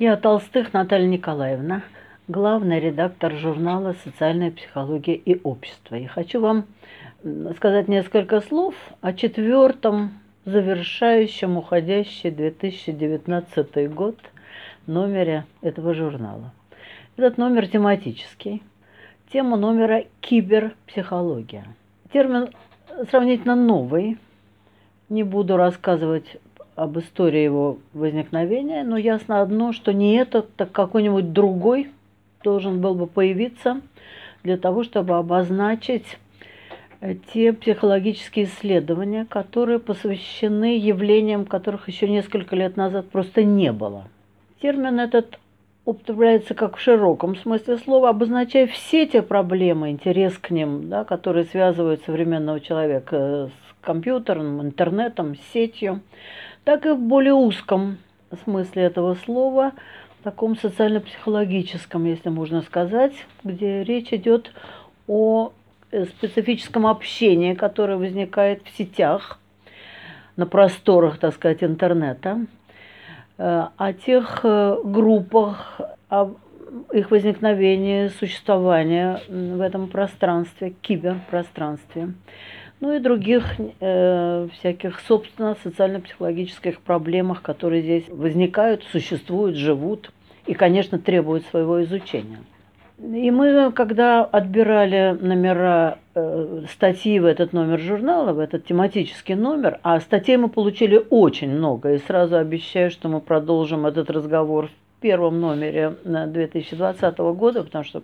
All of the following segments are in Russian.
Я Толстых Наталья Николаевна, главный редактор журнала «Социальная психология и общество». И хочу вам сказать несколько слов о четвертом завершающем уходящий 2019 год номере этого журнала. Этот номер тематический. Тема номера «Киберпсихология». Термин сравнительно новый. Не буду рассказывать об истории его возникновения, но ясно одно, что не этот, так какой-нибудь другой должен был бы появиться для того, чтобы обозначить э, те психологические исследования, которые посвящены явлениям, которых еще несколько лет назад просто не было. Термин этот употребляется как в широком смысле слова, обозначая все те проблемы, интерес к ним, да, которые связывают современного человека с компьютером, интернетом, сетью, так и в более узком смысле этого слова, таком социально-психологическом, если можно сказать, где речь идет о э, специфическом общении, которое возникает в сетях, на просторах, так сказать, интернета, э, о тех э, группах, их возникновении, существовании в этом пространстве, киберпространстве ну и других э, всяких, собственно, социально-психологических проблемах, которые здесь возникают, существуют, живут и, конечно, требуют своего изучения. И мы, когда отбирали номера э, статьи в этот номер журнала, в этот тематический номер, а статей мы получили очень много, и сразу обещаю, что мы продолжим этот разговор в первом номере 2020 года, потому что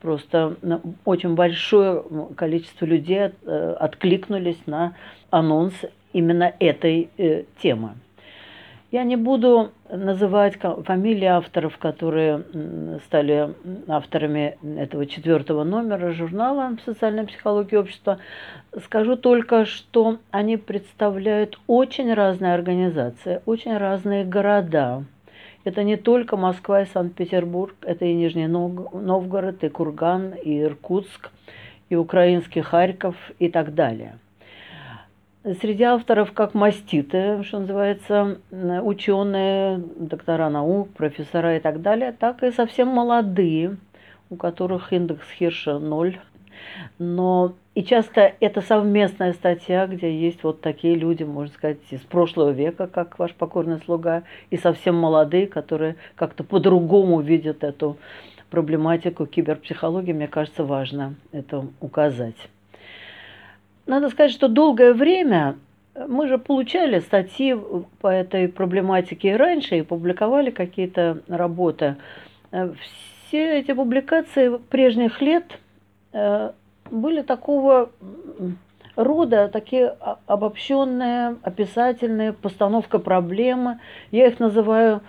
Просто очень большое количество людей э, откликнулись на анонс именно этой э, темы. Я не буду называть фамилии авторов, которые стали авторами этого четвертого номера журнала «Социальная психология общества». Скажу только, что они представляют очень разные организации, очень разные города – это не только Москва и Санкт-Петербург, это и Нижний Новгород, и Курган, и Иркутск, и украинский Харьков и так далее. Среди авторов как маститы, что называется, ученые, доктора наук, профессора и так далее, так и совсем молодые, у которых индекс Хирша ноль, но и часто это совместная статья, где есть вот такие люди, можно сказать, из прошлого века, как ваш покорный слуга, и совсем молодые, которые как-то по-другому видят эту проблематику киберпсихологии. Мне кажется, важно это указать. Надо сказать, что долгое время мы же получали статьи по этой проблематике и раньше, и публиковали какие-то работы. Все эти публикации прежних лет э, были такого рода, такие обобщенные, описательные, постановка проблемы. Я их называю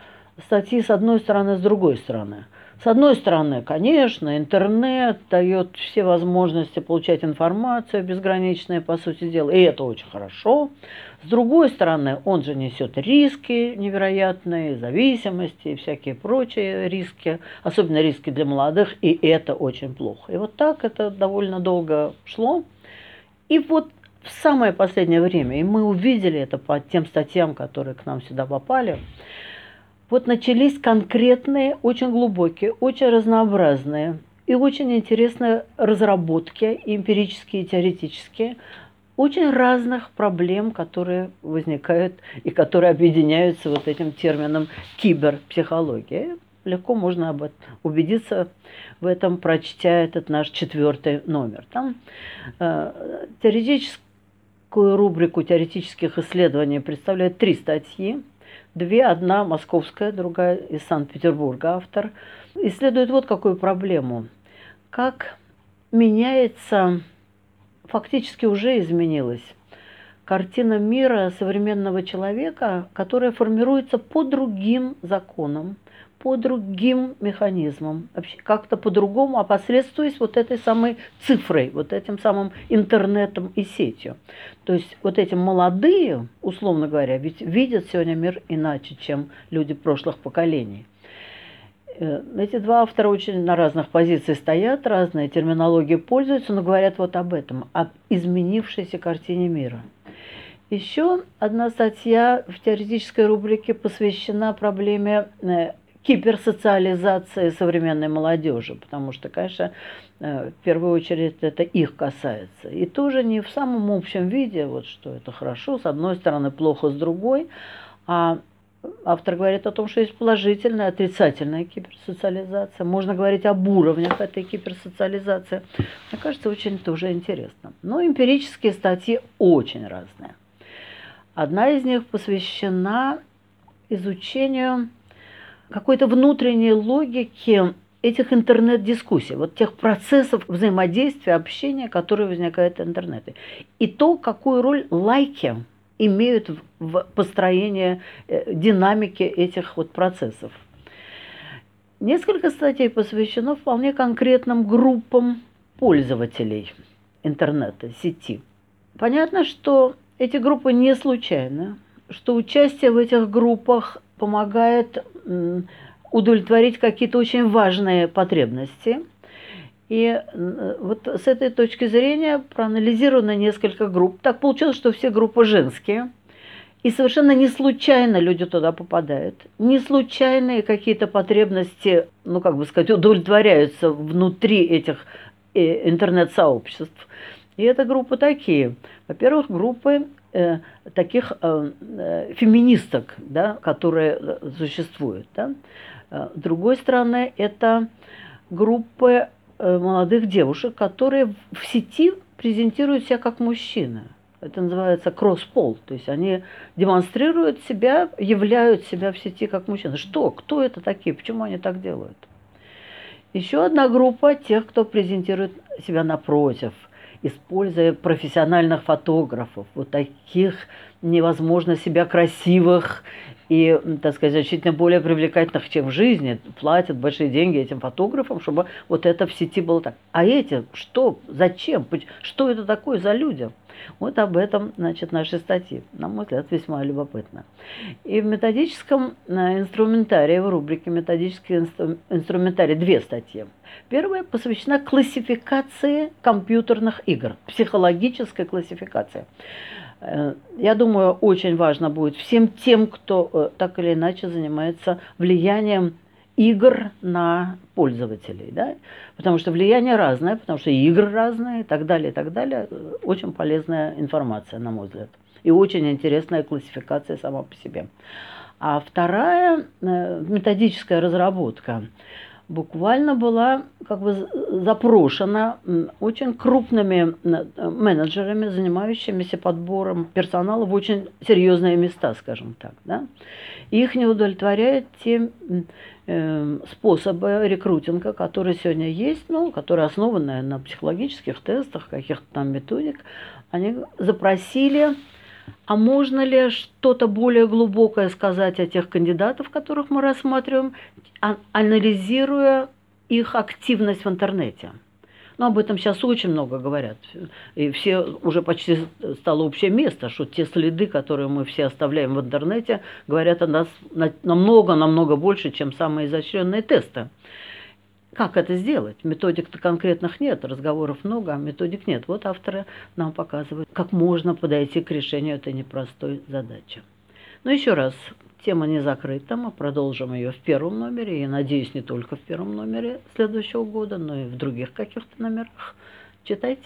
статьи с одной стороны, с другой стороны. С одной стороны, конечно, интернет дает все возможности получать информацию безграничные, по сути дела, и это очень хорошо. С другой стороны, он же несет риски невероятные, зависимости и всякие прочие риски, особенно риски для молодых, и это очень плохо. И вот так это довольно долго шло. И вот в самое последнее время, и мы увидели это по тем статьям, которые к нам сюда попали, вот начались конкретные, очень глубокие, очень разнообразные и очень интересные разработки, эмпирические и теоретические, очень разных проблем, которые возникают и которые объединяются вот этим термином киберпсихология. Легко можно об этом убедиться в этом, прочтя этот наш четвертый номер. Там э, теоретическую рубрику теоретических исследований представляет три статьи – Две, одна московская, другая из Санкт-Петербурга автор. Исследует вот какую проблему. Как меняется, фактически уже изменилась, картина мира современного человека, которая формируется по другим законам, по другим механизмам, вообще как-то по-другому, опосредствуясь вот этой самой цифрой, вот этим самым интернетом и сетью. То есть вот эти молодые, условно говоря, ведь видят сегодня мир иначе, чем люди прошлых поколений. Э, эти два автора очень на разных позициях стоят, разные терминологии пользуются, но говорят вот об этом, об изменившейся картине мира. Еще одна статья в теоретической рубрике посвящена проблеме э, киберсоциализации современной молодежи, потому что, конечно, э, в первую очередь это их касается. И тоже не в самом общем виде, вот что это хорошо, с одной стороны плохо, с другой, а автор говорит о том, что есть положительная, отрицательная киберсоциализация. Можно говорить об уровнях этой киберсоциализации. Мне кажется, очень тоже интересно. Но эмпирические статьи очень разные. Одна из них посвящена изучению какой-то внутренней логики этих интернет-дискуссий, вот тех процессов взаимодействия, общения, которые возникают в интернете. И то, какую роль лайки имеют в построении э, динамики этих вот процессов. Несколько статей посвящено вполне конкретным группам пользователей интернета, сети. Понятно, что эти группы не случайны, что участие в этих группах помогает удовлетворить какие-то очень важные потребности. И вот с этой точки зрения проанализировано несколько групп. Так получилось, что все группы женские. И совершенно не случайно люди туда попадают. Не случайные какие-то потребности, ну как бы сказать, удовлетворяются внутри этих э, интернет-сообществ. И это группы такие. Во-первых, группы э, таких э, э, феминисток, да, которые существуют. Да. С другой стороны, это группы молодых девушек, которые в сети презентируют себя как мужчины. Это называется кросс-пол. То есть они демонстрируют себя, являют себя в сети как мужчины. Что? Кто это такие? Почему они так делают? Еще одна группа тех, кто презентирует себя напротив – используя профессиональных фотографов, вот таких невозможно себя красивых и, так сказать, значительно более привлекательных, чем в жизни, платят большие деньги этим фотографам, чтобы вот это в сети было так. А эти что, зачем, что это такое за люди? Вот об этом, значит, наши статьи. На мой взгляд, весьма любопытно. И в методическом э, инструментарии, в рубрике «Методический инструментарий» две статьи. Первая посвящена классификации компьютерных игр, психологической классификации. Э, я думаю, очень важно будет всем тем, кто э, так или иначе занимается влиянием игр на пользователей, да? потому что влияние разное, потому что игры разные и так далее, и так далее. Очень полезная информация, на мой взгляд. И очень интересная классификация сама по себе. А вторая э, методическая разработка буквально была как бы запрошена очень крупными менеджерами, занимающимися подбором персонала в очень серьезные места, скажем так. Да? их не удовлетворяют те э, способы рекрутинга, которые сегодня есть, ну, которые основаны на психологических тестах, каких-то там методик. Они запросили а можно ли что-то более глубокое сказать о тех кандидатов, которых мы рассматриваем, а, анализируя их активность в интернете? Но об этом сейчас очень много говорят. И все уже почти стало общее место, что те следы, которые мы все оставляем в интернете, говорят о нас намного-намного больше, чем самые изощренные тесты. Как это сделать? Методик-то конкретных нет, разговоров много, а методик нет. Вот авторы нам показывают, как можно подойти к решению этой непростой задачи. Но еще раз, тема не закрыта, мы продолжим ее в первом номере, и, надеюсь, не только в первом номере следующего года, но и в других каких-то номерах. Читайте.